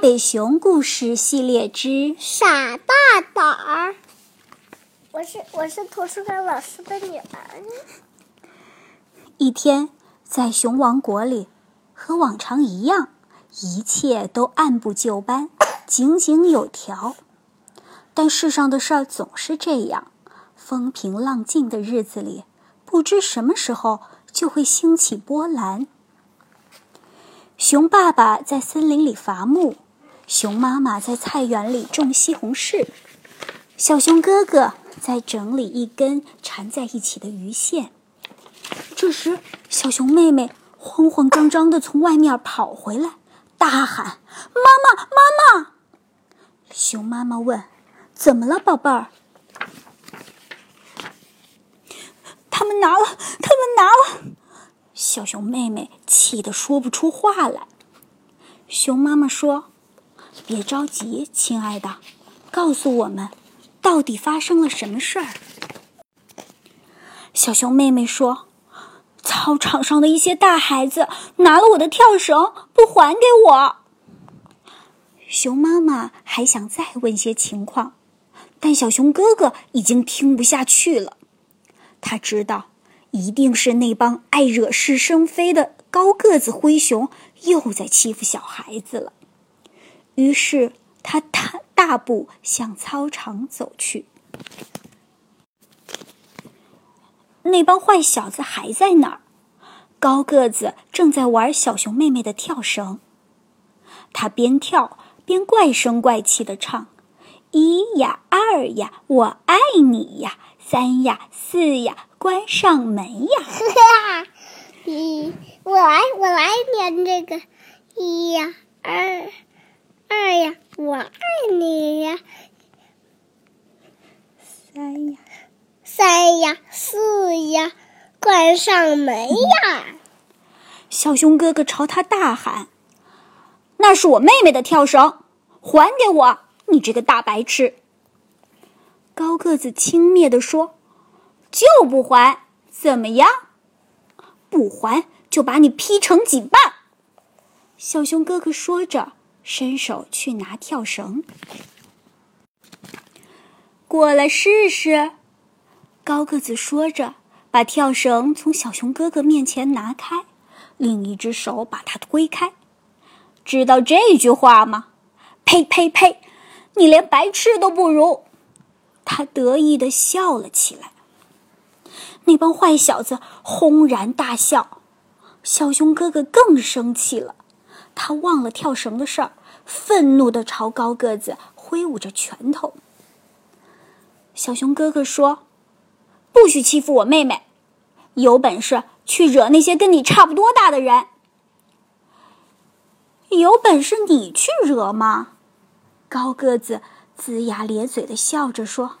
北熊故事系列之傻大胆儿。我是我是图书馆老师的女儿。一天，在熊王国里，和往常一样，一切都按部就班，井井有条。但世上的事儿总是这样，风平浪静的日子里，不知什么时候就会兴起波澜。熊爸爸在森林里伐木，熊妈妈在菜园里种西红柿，小熊哥哥在整理一根缠在一起的鱼线。这时，小熊妹妹慌慌张张地从外面跑回来，大喊：“妈妈，妈妈！”熊妈妈问：“怎么了，宝贝儿？”他们拿了，他们拿了。小熊妹妹气得说不出话来。熊妈妈说：“别着急，亲爱的，告诉我们，到底发生了什么事儿？”小熊妹妹说：“操场上的一些大孩子拿了我的跳绳，不还给我。”熊妈妈还想再问些情况，但小熊哥哥已经听不下去了。他知道。一定是那帮爱惹是生非的高个子灰熊又在欺负小孩子了。于是他大大步向操场走去。那帮坏小子还在那儿，高个子正在玩小熊妹妹的跳绳。他边跳边怪声怪气的唱：“一呀，二呀，我爱你呀。”三呀，四呀，关上门呀！一，我来，我来念这个。一呀，二，二呀，我爱你呀。三呀，三呀，四呀，关上门呀！小熊哥哥朝他大喊：“那是我妹妹的跳绳，还给我！你这个大白痴！”高个子轻蔑地说：“就不还，怎么样？不还就把你劈成几半。”小熊哥哥说着，伸手去拿跳绳。过来试试。高个子说着，把跳绳从小熊哥哥面前拿开，另一只手把它推开。知道这句话吗？呸呸呸！你连白痴都不如。他得意的笑了起来。那帮坏小子轰然大笑，小熊哥哥更生气了。他忘了跳绳的事儿，愤怒的朝高个子挥舞着拳头。小熊哥哥说：“不许欺负我妹妹，有本事去惹那些跟你差不多大的人。”有本事你去惹吗？高个子。龇牙咧嘴的笑着说：“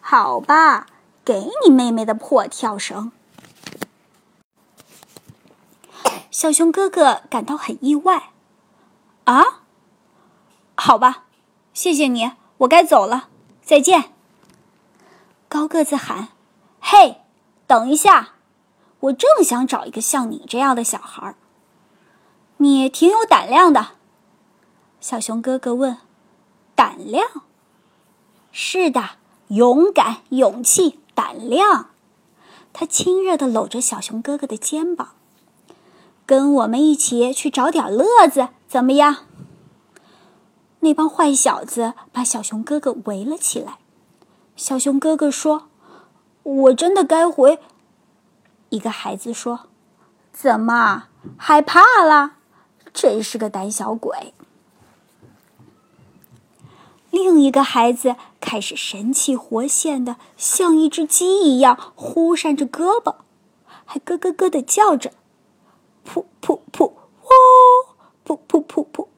好吧，给你妹妹的破跳绳。”小熊哥哥感到很意外。“啊，好吧，谢谢你，我该走了，再见。”高个子喊：“嘿，等一下，我正想找一个像你这样的小孩儿。你挺有胆量的。”小熊哥哥问：“胆量？”是的，勇敢、勇气、胆量。他亲热的搂着小熊哥哥的肩膀，跟我们一起去找点乐子，怎么样？那帮坏小子把小熊哥哥围了起来。小熊哥哥说：“我真的该回。”一个孩子说：“怎么害怕了？真是个胆小鬼。”另一个孩子开始神气活现的，像一只鸡一样忽扇着胳膊，还咯咯咯的叫着：“噗噗噗，喔！噗噗噗噗，喔！”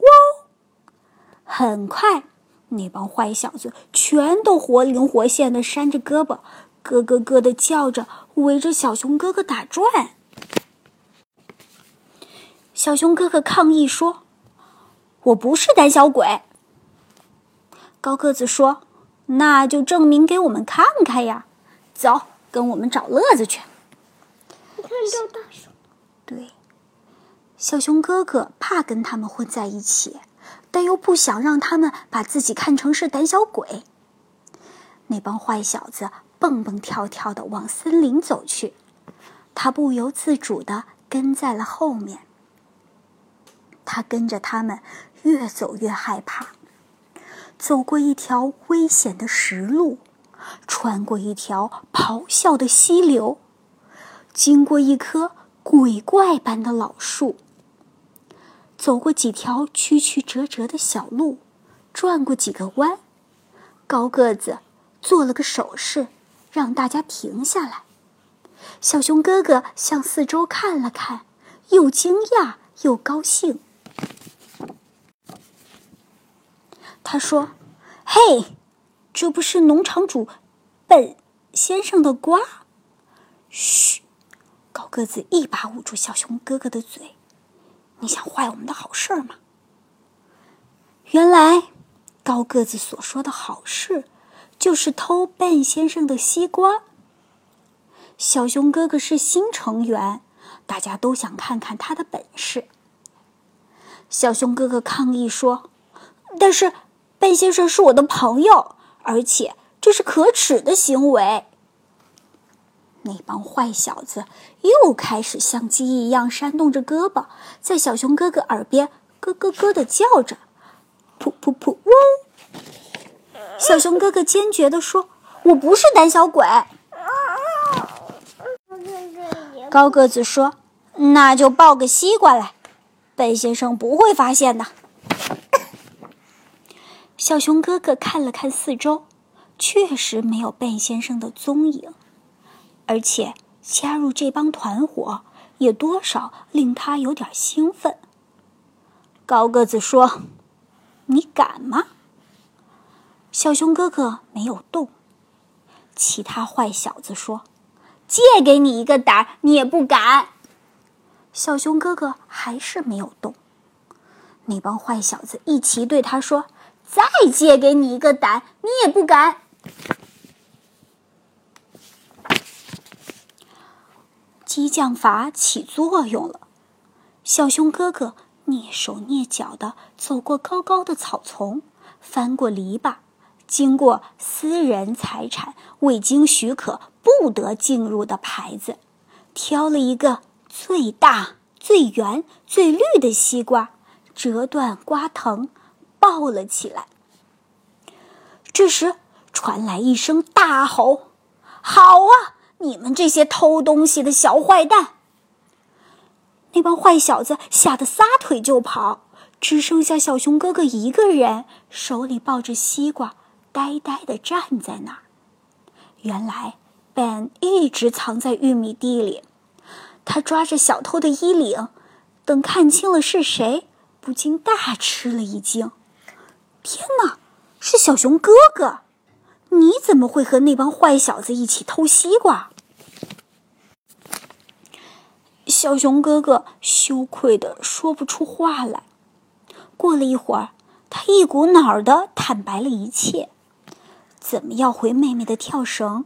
很快，那帮坏小子全都活灵活现的扇着胳膊，咯咯咯的叫着，围着小熊哥哥打转。小熊哥哥抗议说：“我不是胆小鬼。”高个子说：“那就证明给我们看看呀！走，跟我们找乐子去。”你看，这大熊。对，小熊哥哥怕跟他们混在一起，但又不想让他们把自己看成是胆小鬼。那帮坏小子蹦蹦跳跳的往森林走去，他不由自主的跟在了后面。他跟着他们，越走越害怕。走过一条危险的石路，穿过一条咆哮的溪流，经过一棵鬼怪般的老树，走过几条曲曲折折的小路，转过几个弯，高个子做了个手势，让大家停下来。小熊哥哥向四周看了看，又惊讶又高兴。他说：“嘿，这不是农场主本先生的瓜？”嘘，高个子一把捂住小熊哥哥的嘴：“你想坏我们的好事吗？”原来，高个子所说的好事，就是偷笨先生的西瓜。小熊哥哥是新成员，大家都想看看他的本事。小熊哥哥抗议说：“但是。”笨先生是我的朋友，而且这是可耻的行为。那帮坏小子又开始像鸡一样扇动着胳膊，在小熊哥哥耳边咯咯咯的叫着：“噗噗噗嗡！”小熊哥哥坚决地说：“我不是胆小鬼。”高个子说：“那就抱个西瓜来，笨先生不会发现的。”小熊哥哥看了看四周，确实没有笨先生的踪影，而且加入这帮团伙也多少令他有点兴奋。高个子说：“你敢吗？”小熊哥哥没有动。其他坏小子说：“借给你一个胆，你也不敢。”小熊哥哥还是没有动。那帮坏小子一齐对他说。再借给你一个胆，你也不敢。激将法起作用了，小熊哥哥蹑手蹑脚的走过高高的草丛，翻过篱笆，经过私人财产未经许可不得进入的牌子，挑了一个最大、最圆、最绿的西瓜，折断瓜藤。抱了起来。这时传来一声大吼：“好啊，你们这些偷东西的小坏蛋！”那帮坏小子吓得撒腿就跑，只剩下小熊哥哥一个人，手里抱着西瓜，呆呆的站在那儿。原来，Ben 一直藏在玉米地里，他抓着小偷的衣领，等看清了是谁，不禁大吃了一惊。天哪，是小熊哥哥！你怎么会和那帮坏小子一起偷西瓜？小熊哥哥羞愧的说不出话来。过了一会儿，他一股脑儿的坦白了一切：怎么要回妹妹的跳绳？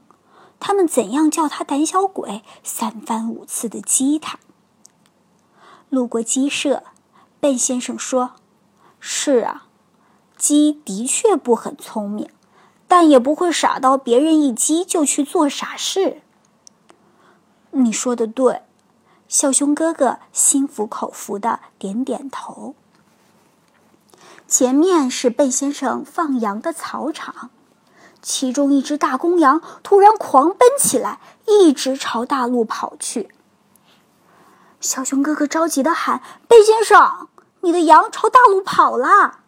他们怎样叫他胆小鬼？三番五次的激他。路过鸡舍，笨先生说：“是啊。”鸡的确不很聪明，但也不会傻到别人一激就去做傻事。你说的对，小熊哥哥心服口服的点点头。前面是贝先生放羊的草场，其中一只大公羊突然狂奔起来，一直朝大路跑去。小熊哥哥着急的喊：“贝先生，你的羊朝大路跑了！”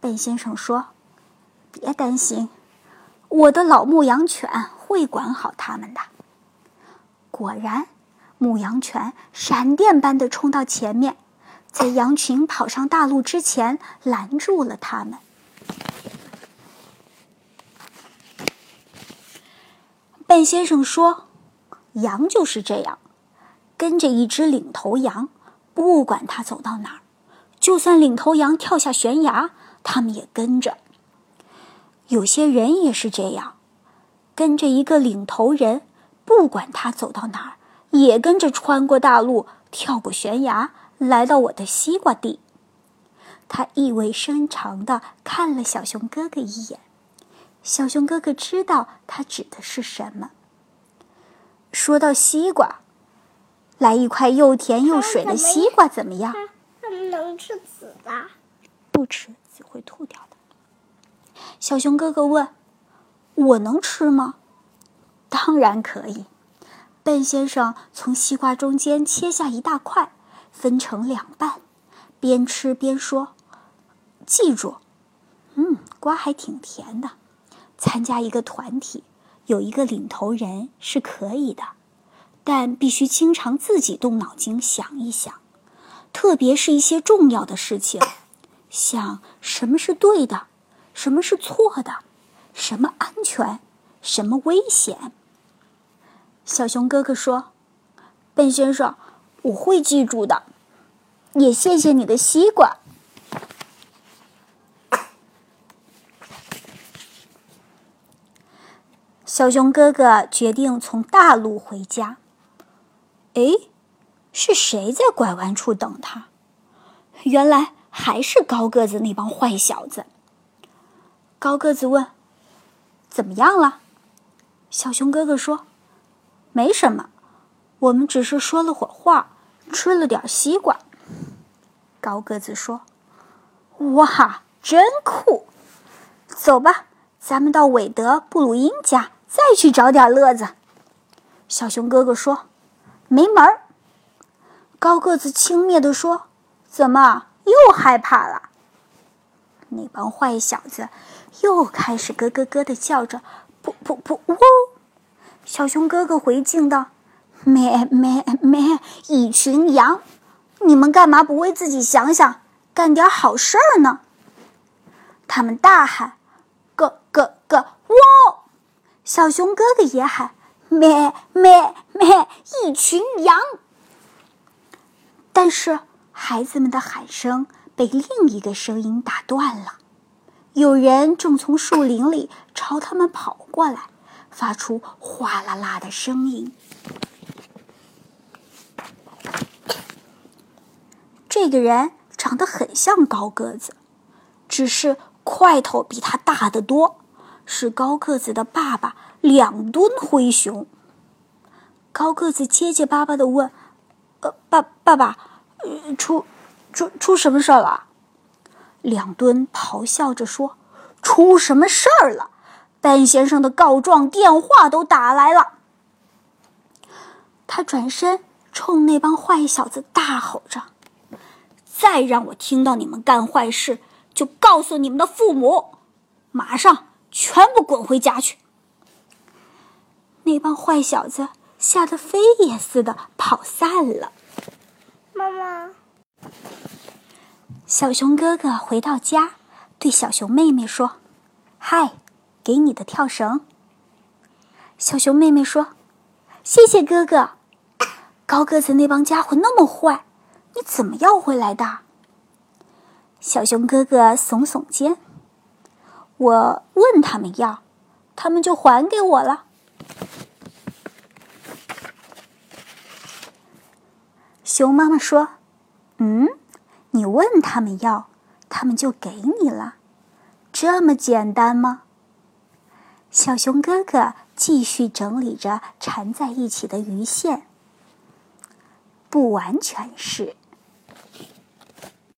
笨先生说：“别担心，我的老牧羊犬会管好它们的。”果然，牧羊犬闪电般的冲到前面，在羊群跑上大路之前拦住了它们。笨先生说：“羊就是这样，跟着一只领头羊，不管它走到哪儿，就算领头羊跳下悬崖。”他们也跟着。有些人也是这样，跟着一个领头人，不管他走到哪儿，也跟着穿过大路，跳过悬崖，来到我的西瓜地。他意味深长地看了小熊哥哥一眼。小熊哥哥知道他指的是什么。说到西瓜，来一块又甜又水的西瓜怎么样？他们能吃籽的？不吃，籽会吐掉的。小熊哥哥问：“我能吃吗？”“当然可以。”笨先生从西瓜中间切下一大块，分成两半，边吃边说：“记住，嗯，瓜还挺甜的。参加一个团体，有一个领头人是可以的，但必须经常自己动脑筋想一想，特别是一些重要的事情，想什么是对的，什么是错的，什么安全，什么危险。”小熊哥哥说：“笨先生，我会记住的，也谢谢你的西瓜。”小熊哥哥决定从大路回家。哎，是谁在拐弯处等他？原来还是高个子那帮坏小子。高个子问：“怎么样了？”小熊哥哥说。没什么，我们只是说了会儿话，吃了点西瓜。高个子说：“哇，真酷！走吧，咱们到韦德布鲁因家再去找点乐子。”小熊哥哥说：“没门儿。”高个子轻蔑地说：“怎么又害怕了？”那帮坏小子又开始咯咯咯的叫着：“噗噗噗，呜！”小熊哥哥回敬道：“咩咩咩，一群羊，你们干嘛不为自己想想，干点好事儿呢？”他们大喊：“咯咯咯，哇！”小熊哥哥也喊：“咩咩咩，一群羊。”但是孩子们的喊声被另一个声音打断了，有人正从树林里朝他们跑过来。发出哗啦啦的声音。这个人长得很像高个子，只是块头比他大得多，是高个子的爸爸两吨灰熊。高个子结结巴巴的问：“呃，爸爸爸，呃出出出什么事了？”两吨咆哮着说：“出什么事儿了？”班先生的告状电话都打来了。他转身冲那帮坏小子大吼着：“再让我听到你们干坏事，就告诉你们的父母，马上全部滚回家去！”那帮坏小子吓得飞也似的跑散了。妈妈，小熊哥哥回到家，对小熊妹妹说：“嗨。”给你的跳绳。小熊妹妹说：“谢谢哥哥。”高个子那帮家伙那么坏，你怎么要回来的？小熊哥哥耸耸肩：“我问他们要，他们就还给我了。”熊妈妈说：“嗯，你问他们要，他们就给你了，这么简单吗？”小熊哥哥继续整理着缠在一起的鱼线。不完全是。